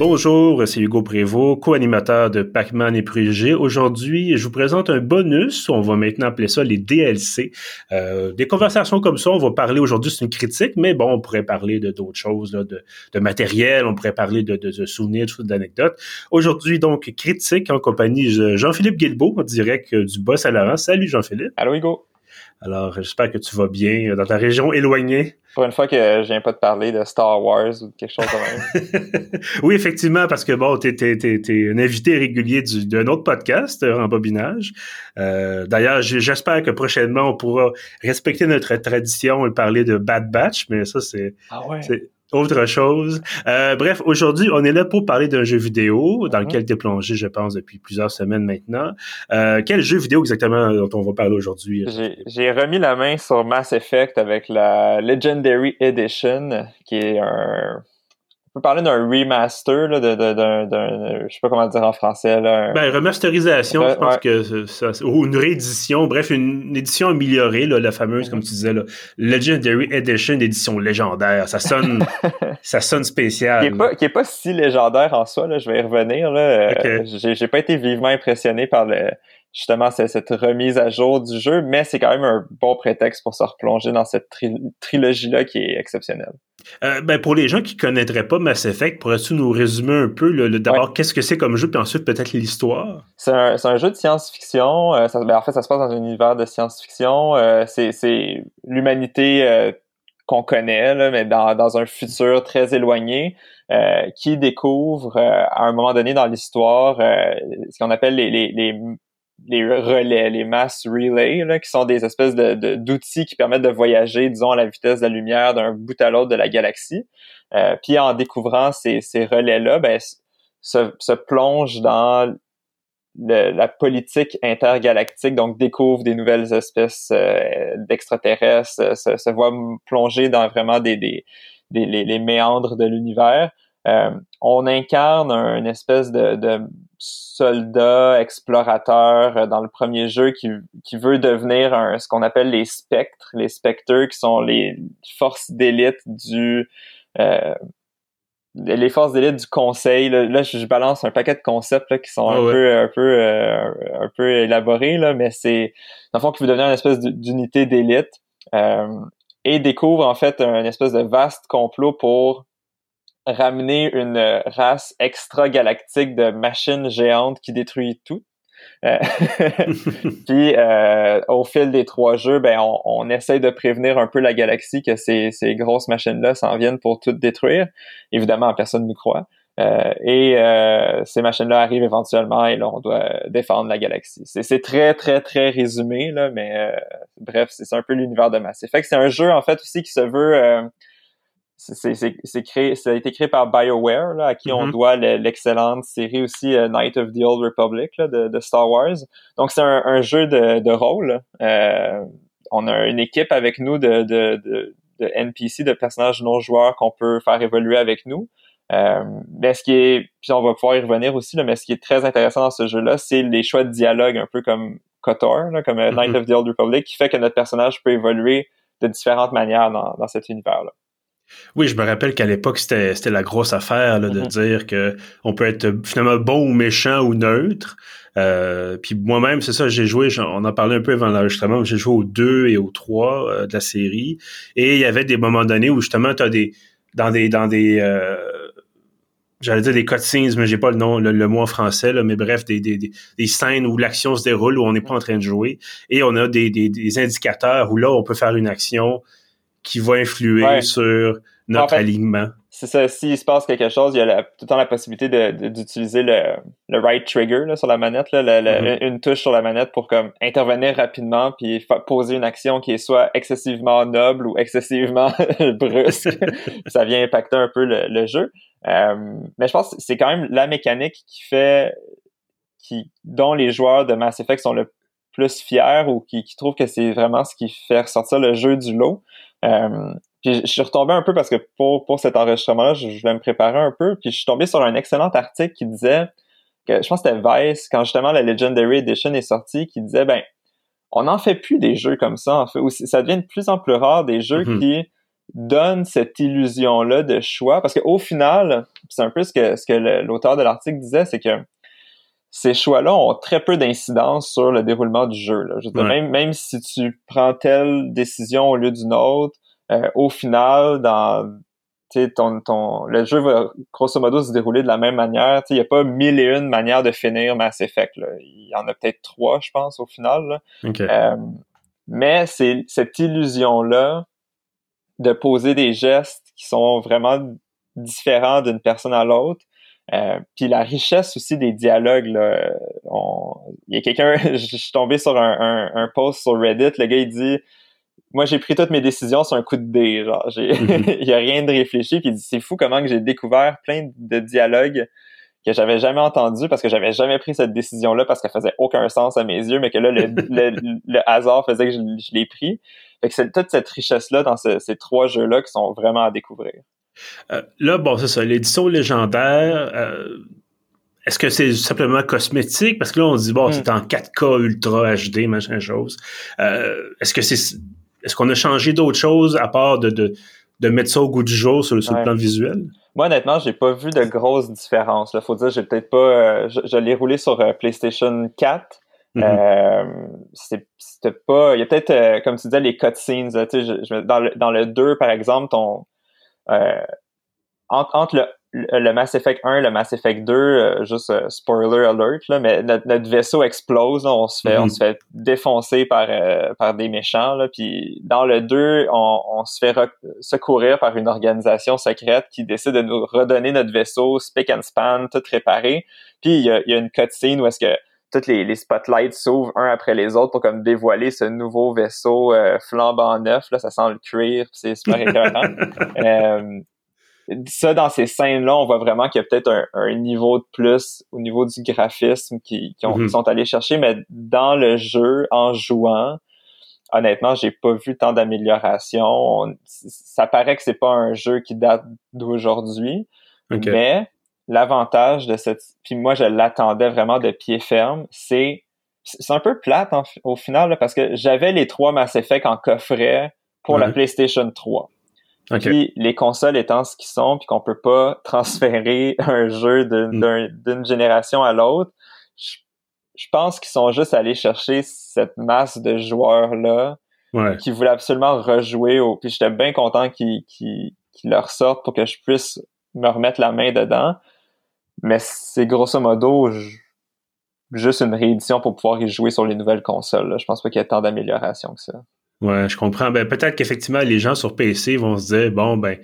Bonjour, c'est Hugo Prévost, co-animateur de Pac-Man et Préjugés. Aujourd'hui, je vous présente un bonus, on va maintenant appeler ça les DLC. Euh, des conversations comme ça, on va parler aujourd'hui, c'est une critique, mais bon, on pourrait parler de d'autres choses, là, de, de, matériel, on pourrait parler de, de, de souvenirs, d'anecdotes. Aujourd'hui, donc, critique en compagnie de Jean-Philippe Guilbeault, en direct du Boss à Laurent. Salut Jean-Philippe. Allô Hugo. Alors, j'espère que tu vas bien dans ta région éloignée. Pour une fois que je viens pas de parler de Star Wars ou de quelque chose comme ça. oui, effectivement, parce que bon, t'es, t'es, t'es, t'es un invité régulier d'un autre podcast en bobinage. Euh, d'ailleurs, j'espère que prochainement, on pourra respecter notre tradition et parler de Bad Batch, mais ça, c'est... Ah ouais autre chose. Euh, bref, aujourd'hui, on est là pour parler d'un jeu vidéo dans mhm. lequel tu es plongé, je pense, depuis plusieurs semaines maintenant. Euh, quel jeu vidéo exactement dont on va parler aujourd'hui? J'ai remis la main sur Mass Effect avec la Legendary Edition, qui est un on peut parler d'un remaster, là, de, de, je sais pas comment dire en français. Là, Ben, remasterisation, je pense que ça, ou une réédition, bref, une, édition améliorée, là, la fameuse, comme tu disais, là, Legendary Edition, édition légendaire. Ça sonne, ça sonne spécial. Qui est, pas, qui est pas si légendaire en soi, là, je vais y revenir. Là. Euh, j'ai pas été vivement impressionné par le, justement cette remise à jour du jeu, mais c'est quand même un bon prétexte pour se replonger dans cette trilogie-là qui est exceptionnelle. Euh, ben pour les gens qui connaîtraient pas Mass Effect, pourrais-tu nous résumer un peu le, d'abord qu'est-ce que c'est comme jeu, puis ensuite peut-être l'histoire? C'est un, un, jeu de science-fiction. Euh, ben en fait, ça se passe dans un univers de science-fiction. Euh, c'est l'humanité euh, qu'on connaît, là, mais dans, dans, un futur très éloigné, qui découvre à un moment donné dans l'histoire ce qu'on appelle les, les, les les relais, les mass relays, là, qui sont des espèces de, d'outils qui permettent de voyager, disons, à la vitesse de la lumière d'un bout à l'autre de la galaxie. Euh, puis en découvrant ces, ces relais-là, ben, se, se plonge dans la politique intergalactique, donc découvre des nouvelles espèces euh, d'extraterrestres, se, se, voit plonger dans vraiment des, des, des les, méandres de l'univers. Euh, on incarne un espèce de, de soldat explorateur euh, dans le premier jeu qui, qui veut devenir un, ce qu'on appelle les spectres, les spectres qui sont les forces d'élite du euh, les forces d'élite du conseil. Là, je, balance un paquet de concepts là, qui sont ah un, peu, un peu euh, un peu élaborés, là, mais c'est dans le fond qui veut devenir une espèce d'unité d'élite et découvre en fait un espèce de vaste complot pour ramener une race extra-galactique de machines géantes qui détruit tout. Euh, puis euh, au fil des trois jeux, ben on, on, essaye de prévenir un peu la galaxie que ces, ces grosses machines-là s'en viennent pour tout détruire. Évidemment, personne ne croit. Euh, et euh, ces machines-là arrivent éventuellement et là, on doit défendre la galaxie. C'est très, très, très résumé, là, mais euh, bref, c'est un peu l'univers de Mass Effect. C'est un jeu, en fait, aussi qui se veut c'est créé, ça a été créé par BioWare, là, à qui on mm-hmm. doit l'excellente série aussi euh, Night of the Old Republic là, de, de, Star Wars. Donc c'est un, un, jeu de, de rôle. Euh, on a une équipe avec nous de, de, de, de NPC, de personnages non joueurs qu'on peut faire évoluer avec nous. Euh, mais ce qui est, puis on va pouvoir y revenir aussi, là, mais ce qui est très intéressant dans ce jeu-là, c'est les choix de dialogue, un peu comme KOTOR, là, comme euh, Night mm-hmm. of the Old Republic, qui fait que notre personnage peut évoluer de différentes manières dans, dans cet univers-là. Oui, je me rappelle qu'à l'époque, c'était, c'était la grosse affaire là, de mm-hmm. dire que on peut être finalement bon ou méchant ou neutre. Euh, puis moi-même, c'est ça, j'ai joué, on en parlait un peu avant l'enregistrement, j'ai joué aux 2 et aux 3 euh, de la série. Et il y avait des moments donnés où justement, tu as des. dans des. dans des euh, J'allais dire des cutscenes, mais j'ai pas le nom, le, mot en français, là, mais bref, des, des, des, scènes où l'action se déroule, où on n'est pas en train de jouer. Et on a des, des, des indicateurs où là, on peut faire une action qui va influer sur notre alignement. C'est ça, s'il se passe quelque chose, il y a tout le temps la possibilité d'utiliser le, le right trigger là, sur la manette, là, mm-hmm. une touche sur la manette pour comme intervenir rapidement puis poser une action qui est soit excessivement noble ou excessivement brusque. ça vient impacter un peu le, jeu. Euh, mais je pense que c'est quand même la mécanique qui fait qui dont les joueurs de Mass Effect sont le plus fiers ou qui, qui trouvent que c'est vraiment ce qui fait ressortir le jeu du lot. Euh, puis je suis retombé un peu parce que pour, pour cet enregistrement-là, je, voulais me préparer un peu. Puis je suis tombé sur un excellent article qui disait que je pense que c'était Vice, quand justement la Legendary Edition est sortie, qui disait ben on n'en fait plus des jeux comme ça, en fait. Ça devient de plus en plus rare des jeux mm-hmm. qui donne cette illusion-là de choix. Parce qu'au final, c'est un peu ce que, ce que l'auteur de l'article disait, c'est que ces choix-là ont très peu d'incidence sur le déroulement du jeu. Là. Je même, même si tu prends telle décision au lieu d'une autre, euh, au final, dans ton, ton, le jeu va grosso modo se dérouler de la même manière. Il n'y a pas mille et une manières de finir Mass Effect. Là. Il y en a peut-être trois, je pense, au final. Euh, mais c'est cette illusion-là de poser des gestes qui sont vraiment différents d'une personne à l'autre. Euh, puis la richesse aussi des dialogues. Là, Il y a quelqu'un, je suis tombé sur un, un, post sur Reddit, le gars il dit moi j'ai pris toutes mes décisions sur un coup de dé genre j'ai mhm. il y a rien de réfléchi puis c'est fou comment que j'ai découvert plein de dialogues que j'avais jamais entendu parce que j'avais jamais pris cette décision là parce qu'elle faisait aucun sens à mes yeux mais que là le, le, hasard faisait que je, l'ai pris fait que c'est toute cette richesse là dans ces trois jeux là qui sont vraiment à découvrir euh, là bon c'est ça l'édition légendaire euh, est-ce que c'est simplement cosmétique? Parce que là, on dit, bon, hmm. c'est en 4K Ultra HD, machin chose. Euh, est-ce que c'est est-ce qu'on a changé d'autres choses à part de, de, de, mettre ça au goût du jour sur, le plan visuel? Moi, honnêtement, j'ai pas vu de grosses différences. Il faut dire, j'ai peut-être pas. Je, l'ai roulé sur PlayStation 4. Mm-hmm. euh, c'était pas. Il y a peut-être, euh, comme tu disais, les cutscenes. dans, le, dans le 2, par exemple, ton. Entre, entre le le Mass Effect 1, le Mass Effect 2, euh, juste euh, spoiler alert, là, mais notre, vaisseau explose, on se fait, on mhm. se fait défoncer par, euh, par des méchants, là, puis dans le 2, on, on se fait secourir par une organisation secrète qui décide de nous redonner notre vaisseau spick and span, tout réparé, puis il y a, y a, une cutscene où est-ce que toutes les, les spotlights s'ouvrent un après les autres pour comme dévoiler ce nouveau vaisseau flambant neuf, là, ça sent le cuir, c'est super écœurant. ça, dans ces scènes-là, on voit vraiment qu'il y a peut-être un, niveau de plus au niveau du graphisme qui, mhm. sont allés chercher, mais dans le jeu, en jouant, honnêtement, j'ai pas vu tant d'amélioration. Ça paraît que c'est pas un jeu qui date d'aujourd'hui, mais l'avantage de cette, puis moi je l'attendais vraiment de pied ferme, c'est c'est un peu plate au final parce que j'avais les trois Mass Effect en coffret pour la PlayStation 3. Puis les consoles étant ce qu'ils sont, puis qu'on peut pas transférer un jeu mm. d'une génération à l'autre, je, pense qu'ils sont juste allés chercher cette masse de joueurs-là qui voulaient absolument rejouer au... Puis j'étais bien content qu'ils leur sortent pour que je puisse me remettre la main dedans. Mais c'est grosso modo juste une réédition pour pouvoir y jouer sur les nouvelles consoles. Là. Je pense pas qu'il y ait tant d'améliorations que ça. Ouais, je comprends. Ben, peut-être qu'effectivement, les gens sur PC vont se dire, bon, ben,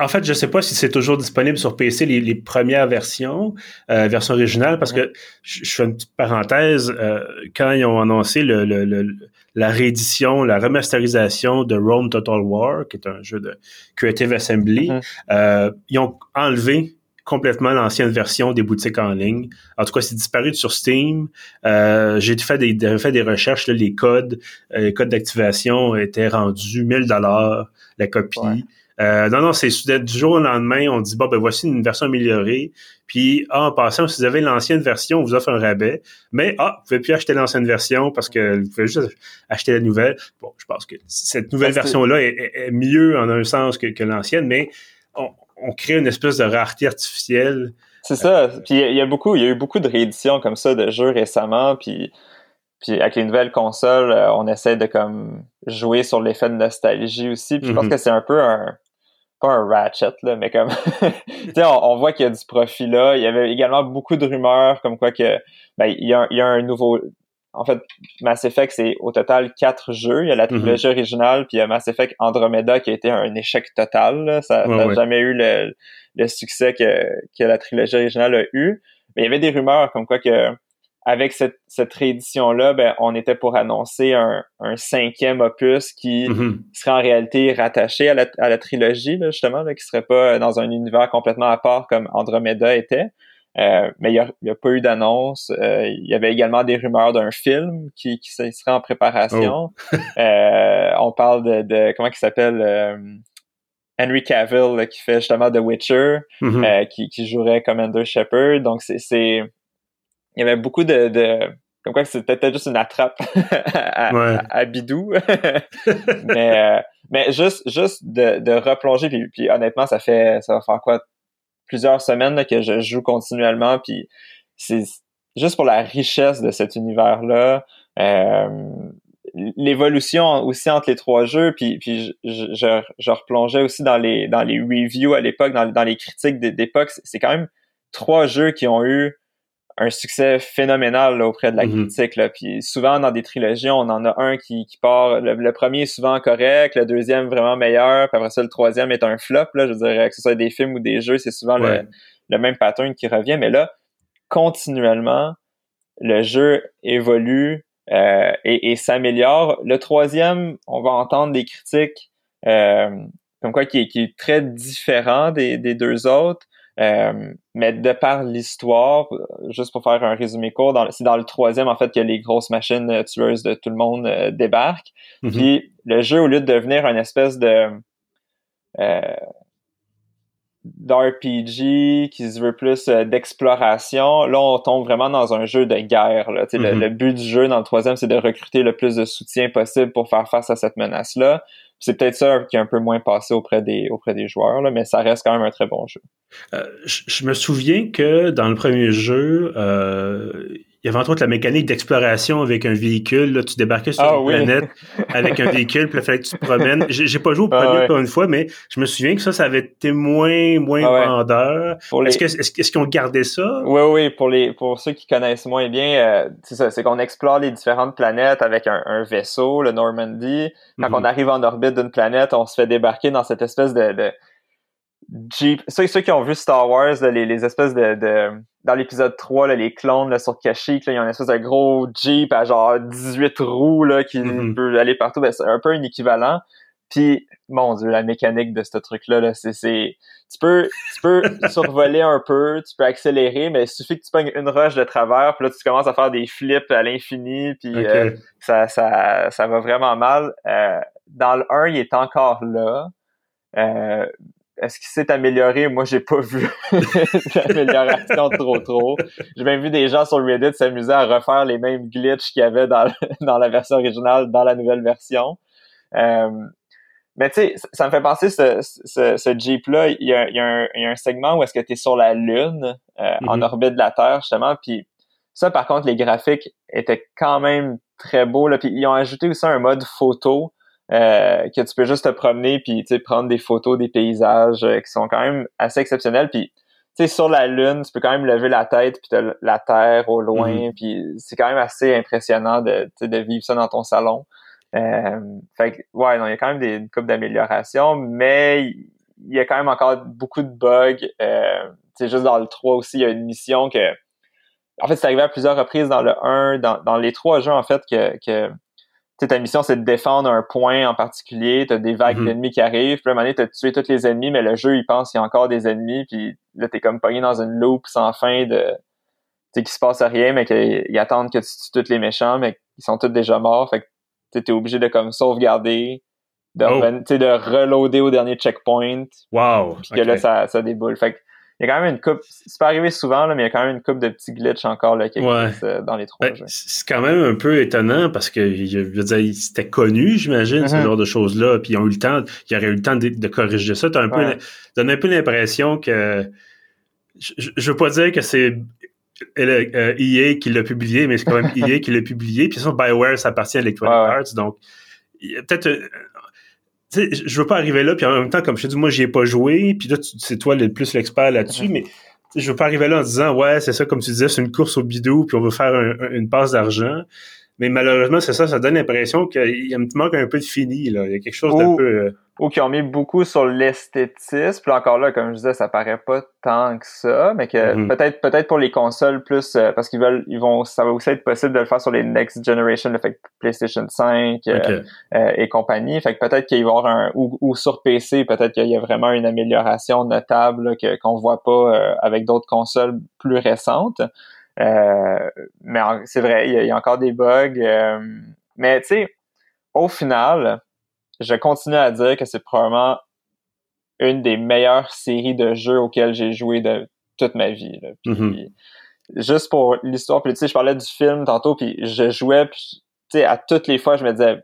en fait, je sais pas si c'est toujours disponible sur PC, les, premières versions, euh, version originale, parce que je, fais une petite parenthèse, euh, quand ils ont annoncé le, le, la réédition, la remasterisation de Rome Total War, qui est un jeu de Creative Assembly, mm-hmm. euh, ils ont enlevé complètement l'ancienne version des boutiques en ligne. En tout cas, c'est disparu sur Steam. Euh, j'ai fait des, fait des recherches, les codes, euh, les codes d'activation étaient rendus 1000 dollars la copie. Euh, non, non, c'est du jour au lendemain, on dit bon ben voici une version améliorée. Puis ah, en passant, si vous avez l'ancienne version, on vous offre un rabais. Mais ah, vous pouvez plus acheter l'ancienne version parce que vous pouvez juste acheter la nouvelle. Bon, je pense que cette nouvelle version-là est, mieux en un sens que, que l'ancienne, mais on, on crée une espèce de rareté artificielle. C'est ça. Puis il y a beaucoup, il y a eu beaucoup de rééditions comme ça de jeux récemment. Puis, puis avec les nouvelles consoles, euh, on essaie de comme jouer sur l'effet de nostalgie aussi. Puis je pense mm-hmm. que c'est un peu un pas un ratchet là, mais comme tu sais, on, voit qu'il y a du profit là. Il y avait également beaucoup de rumeurs comme quoi que ben il y a, il y a un nouveau en fait, Mass Effect, c'est au total quatre jeux. Il y a la mhm. trilogie originale, puis il y a Mass Effect Andromeda qui a été un échec total. Ça n'a jamais eu le, succès que, que, la trilogie originale a eu. Mais il y avait des rumeurs comme quoi que avec cette, cette réédition-là, ben, on était pour annoncer un, un cinquième opus qui mhm. serait en réalité rattaché à la, à la trilogie, là, justement, là, qui serait pas dans un univers complètement à part comme Andromeda était. Euh, mais il n'y a, pas eu d'annonce. Euh, il y avait également des rumeurs d'un film qui, qui serait en préparation. Oh. Euh, on parle de, de comment il s'appelle Henry Cavill qui fait justement The Witcher, mm-hmm. qui, qui jouerait Commander Shepard. Donc c'est il y avait beaucoup de, de comme quoi c'était peut-être juste une attrape à, à, bidou. mais Mais juste, juste de, de replonger, puis, puis honnêtement, ça fait, ça va faire quoi, plusieurs semaines là, que je joue continuellement, puis c'est juste pour la richesse de cet univers-là. Euh, l'évolution aussi entre les trois jeux, puis, puis je, je, je, replongeais aussi dans les dans les reviews à l'époque, dans, dans les critiques d'époque. C'est quand même trois jeux qui ont eu un succès phénoménal auprès de la mm-hmm. critique. Là. Puis souvent dans des trilogies, on en a un qui, qui part. Le, premier est souvent correct, le deuxième vraiment meilleur, puis après ça le troisième est un flop. Là, je dirais que ce soit des films ou des jeux, c'est souvent le, le même pattern qui revient. Mais là, continuellement, le jeu évolue, euh, et, s'améliore. Le troisième, on va entendre des critiques euh, comme quoi qui est, très différent des, deux autres. Euh, mais de par l'histoire, juste pour faire un résumé court, c'est dans le troisième en fait que les grosses machines tueuses de tout le monde débarquent. Mm-hmm. Puis le jeu, au lieu de devenir une espèce de d'RPG, qui se veut plus euh, d'exploration. Là, on tombe vraiment dans un jeu de guerre. Là. le, mm-hmm. le, but du jeu dans le troisième, c'est de recruter le plus de soutien possible pour faire face à cette menace-là. C'est peut-être ça qui est un peu moins passé auprès des, auprès des joueurs, là, mais ça reste quand même un très bon jeu. Euh, je, me souviens que dans le premier jeu, euh, il y avait entre autres la mécanique d'exploration avec un véhicule. Là, tu débarquais sur ah une planète avec un véhicule, puis il fallait que tu te promènes. J'ai pas joué au ah premier pour une fois, mais je me souviens que ça, ça avait été moins, moins ah vendeur. Est-ce est ce qu'ils ont gardé ça? Oui, oui. Pour les pour ceux qui connaissent moins bien, euh, c'est ça, c'est qu'on explore les différentes planètes avec un, vaisseau, le Normandy. Quand mhm. on arrive en orbite d'une planète, on se fait débarquer dans cette espèce de Jeep. Ceux, ceux qui ont vu Star Wars, les, les espèces de, de dans l'épisode 3, là, les clones là, sur Kashyyyk, là, ils ont une espèce de gros Jeep à genre 18 roues là, qui mm-hmm. peut aller partout. Ben, c'est un peu un équivalent. Puis, mon dieu, la mécanique de ce truc-là, -là, c'est, c'est, tu peux, tu peux survoler un peu, tu peux accélérer, mais il suffit que tu pognes une roche de travers, puis là, tu commences à faire des flips à l'infini, puis euh, ça, ça, ça va vraiment mal. Euh, dans le 1, il est encore là. Euh, est-ce qu'il s'est amélioré? Moi, j'ai pas vu l'amélioration trop trop. J'ai même vu des gens sur Reddit s'amuser à refaire les mêmes glitches qu'il y avait dans, dans la version originale, dans la nouvelle version. Euh, mais tu sais, ça me fait penser ce, ce, ce Jeep-là, il il y a un segment où est-ce que tu es sur la Lune, euh, en mm-hmm. orbite de la Terre, justement, puis ça, par contre, les graphiques étaient quand même très beaux. Là. Puis ils ont ajouté aussi un mode photo euh, que tu peux juste te promener puis prendre des photos des paysages euh, qui sont quand même assez exceptionnels. Puis tu sais sur la lune tu peux quand même lever la tête puis la terre au loin mm-hmm. puis c'est quand même assez impressionnant de de vivre ça dans ton salon. Euh, fait que, ouais non il y a quand même des une couple d'améliorations mais il y a quand même encore beaucoup de bugs. Euh, tu juste dans le 3 aussi il y a une mission que en fait c'est arrivé à plusieurs reprises dans le 1 dans, dans les trois jeux en fait que, que ta mission, c'est de défendre un point en particulier, t'as des vagues mhm. d'ennemis qui arrivent, puis à un moment donné, t'as tué tous les ennemis, mais le jeu, il pense qu'il y a encore des ennemis, puis là, t'es comme pogné dans une loupe sans fin de... Tu sais, qu'il se passe rien, mais qu'ils attendent que tu tues tous les méchants, mais ils sont tous déjà morts, fait que t'es obligé de comme sauvegarder, de, oh. de reloader au dernier checkpoint. Wow! Puis que là, ça, ça déboule. Fait que il y a quand même une coupe, c'est pas arrivé souvent, là, mais il y a quand même une coupe de petits glitches encore là, qui euh, dans les trois ben, jeux. C'est quand même un peu étonnant parce que je veux dire, c'était connu, j'imagine, ce mm-hmm. genre de choses-là, puis ils ont eu le temps, il y aurait eu le temps de, corriger ça. T'as un peu, donne un peu l'impression que je, je veux pas dire que c'est euh, EA qui l'a publié, mais c'est quand même EA qui l'a publié. Puis ça, BioWare, ça appartient à Electronic Arts, donc peut-être sais, je veux pas arriver là, puis en même temps, comme je te dis, moi, j'y ai pas joué, puis là, c'est toi le plus l'expert là-dessus, mais je veux pas arriver là en disant, ouais, c'est ça, comme tu disais, c'est une course au bidou, puis on veut faire une passe d'argent. Mais malheureusement, c'est ça, ça donne l'impression qu'il manque un peu de fini, là. Il y a quelque chose d'un peu... Euh, ou qui ont mis beaucoup sur l'esthétisme. Puis encore là, comme je disais, ça paraît pas tant que ça, mais que mhm. peut-être peut-être pour les consoles plus euh, parce qu'ils veulent ils vont ça va aussi être possible de le faire sur les next generation, fait PlayStation 5 euh, euh, et compagnie. Fait que peut-être qu'il va y avoir un ou, sur PC, peut-être qu'il y a vraiment une amélioration notable que qu'on voit pas avec d'autres consoles plus récentes. mais c'est vrai, il y, a, encore des bugs. mais tu sais, au final, je continue à dire que c'est probablement une des meilleures séries de jeux auxquelles j'ai joué de toute ma vie. Puis, mm-hmm. Juste pour l'histoire, puis tu sais, je parlais du film tantôt, puis je jouais, puis tu sais, à toutes les fois, je me disais,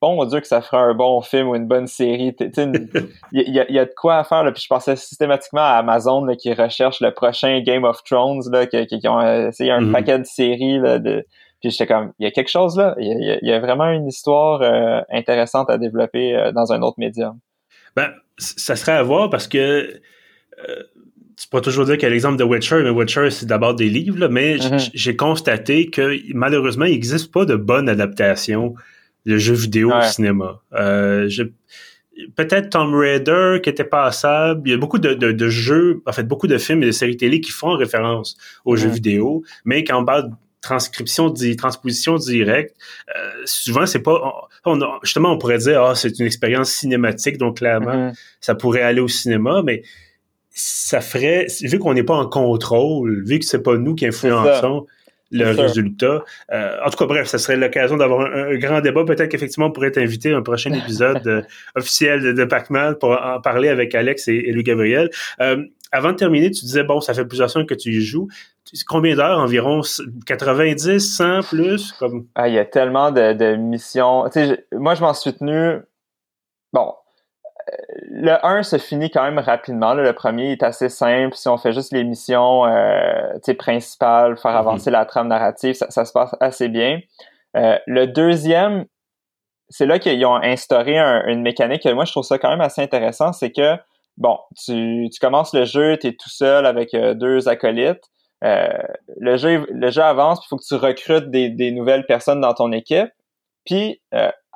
bon Dieu que ça ferait un bon film ou une bonne série. Il y, y, a de quoi à faire. Là. Puis je pensais systématiquement à Amazon qui recherche le prochain Game of Thrones, là, qui, qui, ont essayé un mm-hmm. paquet de séries. Là, de... Puis j'étais comme, il y a quelque chose là. Il y, a, vraiment une histoire euh, intéressante à développer euh, dans un autre médium. Ben, ça serait à voir parce que euh, tu pourrais toujours dire qu'il y a l'exemple de Witcher, mais Witcher, c'est d'abord des livres, mais mm-hmm. j'ai constaté que malheureusement, il n'existe pas de bonne adaptation de jeux vidéo au cinéma. Peut-être Tomb Raider qui était passable. Il y a beaucoup de, de, jeux, en fait, beaucoup de films et de séries télé qui font référence aux jeux vidéo, mais quand on parle transcription, transposition directe, euh, souvent c'est pas, justement on pourrait dire ah c'est une expérience cinématique donc clairement mm-hmm. ça pourrait aller au cinéma, mais ça ferait, vu qu'on n'est pas en contrôle, vu que c'est pas nous qui influençons le résultat. Euh, en tout cas, bref, ça serait l'occasion d'avoir un, grand débat. Peut-être qu'effectivement, on pourrait t'inviter un prochain épisode euh, officiel de, de Pac-Man pour en parler avec Alex et, et Louis-Gabriel. Euh, avant de terminer, tu disais, bon, ça fait plusieurs semaines que tu y joues. Combien d'heures environ? 90, 100 plus? Comme... Ah, il y a tellement de, de missions. Moi, je m'en suis tenu... Bon, le 1 se finit quand même rapidement. Le premier est assez simple. Si on fait juste les missions euh, principales, faire mhm. avancer la trame narrative, ça, se passe assez bien. Euh, le deuxième, c'est là qu'ils ont instauré une mécanique que moi je trouve ça quand même assez intéressant. C'est que, bon, tu, commences le jeu, tu es tout seul avec euh, deux acolytes. le, jeu, le jeu avance, il faut que tu recrutes des, des, nouvelles personnes dans ton équipe. Puis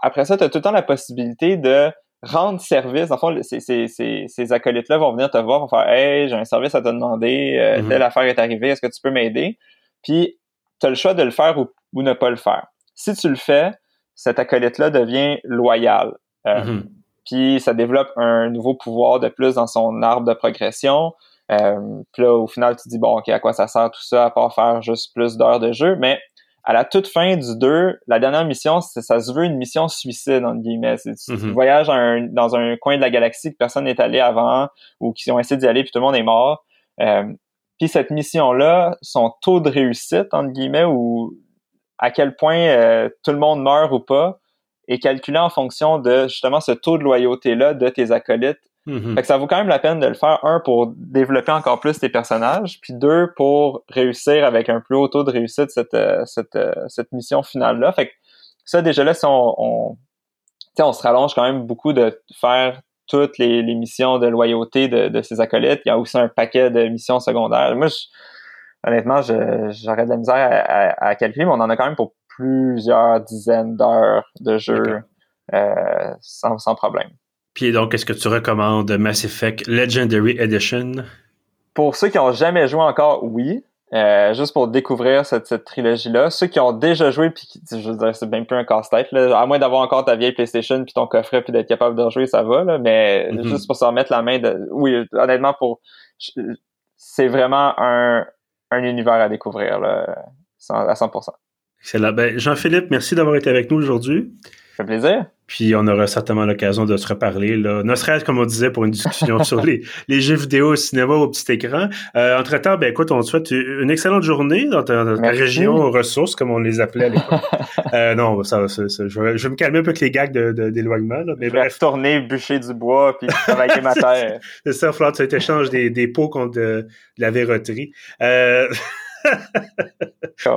après ça, tu as tout le temps la possibilité de rendre service. En fond, ces, ces, ces, acolytes-là vont venir te voir, vont faire Hey, j'ai un service à te demander, euh, mm-hmm. telle affaire est arrivée, est-ce que tu peux m'aider? Puis, tu as le choix de le faire ou, ou, ne pas le faire. Si tu le fais, cet acolyte-là devient loyal. Euh, mm-hmm. Puis, ça développe un nouveau pouvoir de plus dans son arbre de progression. Euh, puis là, au final, tu te dis, bon, OK, à quoi ça sert tout ça, à part faire juste plus d'heures de jeu? Mais à la toute fin du 2, la dernière mission, ça se veut une mission suicide, entre guillemets. Tu, mm voyages dans un coin de la galaxie que personne n'est allé avant ou qui ont essayé d'y aller puis tout le monde est mort. Euh, puis cette mission-là, son taux de réussite, entre guillemets, ou à quel point euh, tout le monde meurt ou pas, est calculé en fonction de justement ce taux de loyauté-là de tes acolytes Mm-hmm. Fait que ça vaut quand même la peine de le faire, un, pour développer encore plus tes personnages, puis deux, pour réussir avec un plus haut taux de réussite cette, euh, cette, euh, cette mission finale-là. Fait que ça, déjà là, si on, on, on se rallonge quand même beaucoup de faire toutes les, les missions de loyauté de, de ces acolytes. Il y a aussi un paquet de missions secondaires. Moi, je, honnêtement, j'aurais de la misère à, à, calculer, mais on en a quand même pour plusieurs dizaines d'heures de jeu euh, sans, sans problème. Puis donc, est-ce que tu recommandes Mass Effect Legendary Edition? Pour ceux qui n'ont jamais joué encore, oui. Euh, juste pour découvrir cette, cette trilogie-là. Ceux qui ont déjà joué, puis je veux dire, c'est même plus un casse-tête. À moins d'avoir encore ta vieille PlayStation puis ton coffret puis d'être capable de rejouer, ça va. Là, mais mm-hmm. juste pour s'en mettre la main de. Oui, honnêtement, pour. C'est vraiment un, un univers à découvrir là, à 100%. Excellent. Ben, Jean-Philippe, merci d'avoir été avec nous aujourd'hui. Ça fait plaisir. Puis on aura certainement l'occasion de se reparler, là, ne serait-ce comme on disait pour une discussion sur les, les, jeux vidéo au cinéma au petit écran. Euh, entre-temps, ben écoute, on te souhaite une excellente journée dans ta, région ressources, comme on les appelait à l'époque. euh, non, ça, ça, je, vais, je, vais, me calmer un peu avec les gags d'éloignement. De, mais je bref. tourner, bûcher du bois, puis travailler ma terre. C'est ça, Flore, tu échanges des, des pots contre de, la verroterie. Euh...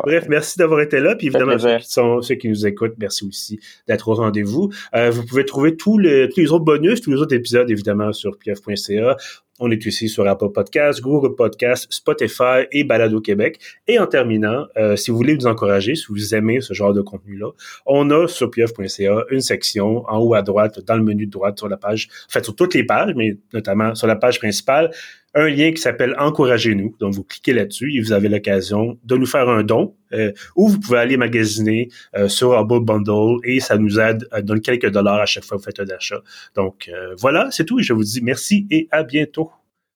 Bref, merci d'avoir été là. Puis évidemment, ceux qui, sont, ceux qui nous écoutent, merci aussi d'être au rendez-vous. Euh, vous pouvez trouver tous les, tous les autres bonus, tous les autres épisodes, évidemment, sur pf.ca. On est aussi sur Apple Podcasts, Google Podcasts, Spotify et Balado Québec. Et en terminant, euh, si vous voulez nous encourager, si vous aimez ce genre de contenu-là, on a sur pf.ca une section en haut à droite, dans le menu de droite sur la page, en fait sur toutes les pages, mais notamment sur la page principale, un lien qui s'appelle Encouragez-nous. Donc, vous cliquez là-dessus et vous avez l'occasion de nous faire un don euh, ou vous pouvez aller magasiner euh, sur Humble Bundle et ça nous aide à donner quelques dollars à chaque fois que vous faites un achat. Donc, euh, voilà, c'est tout et je vous dis merci et à bientôt.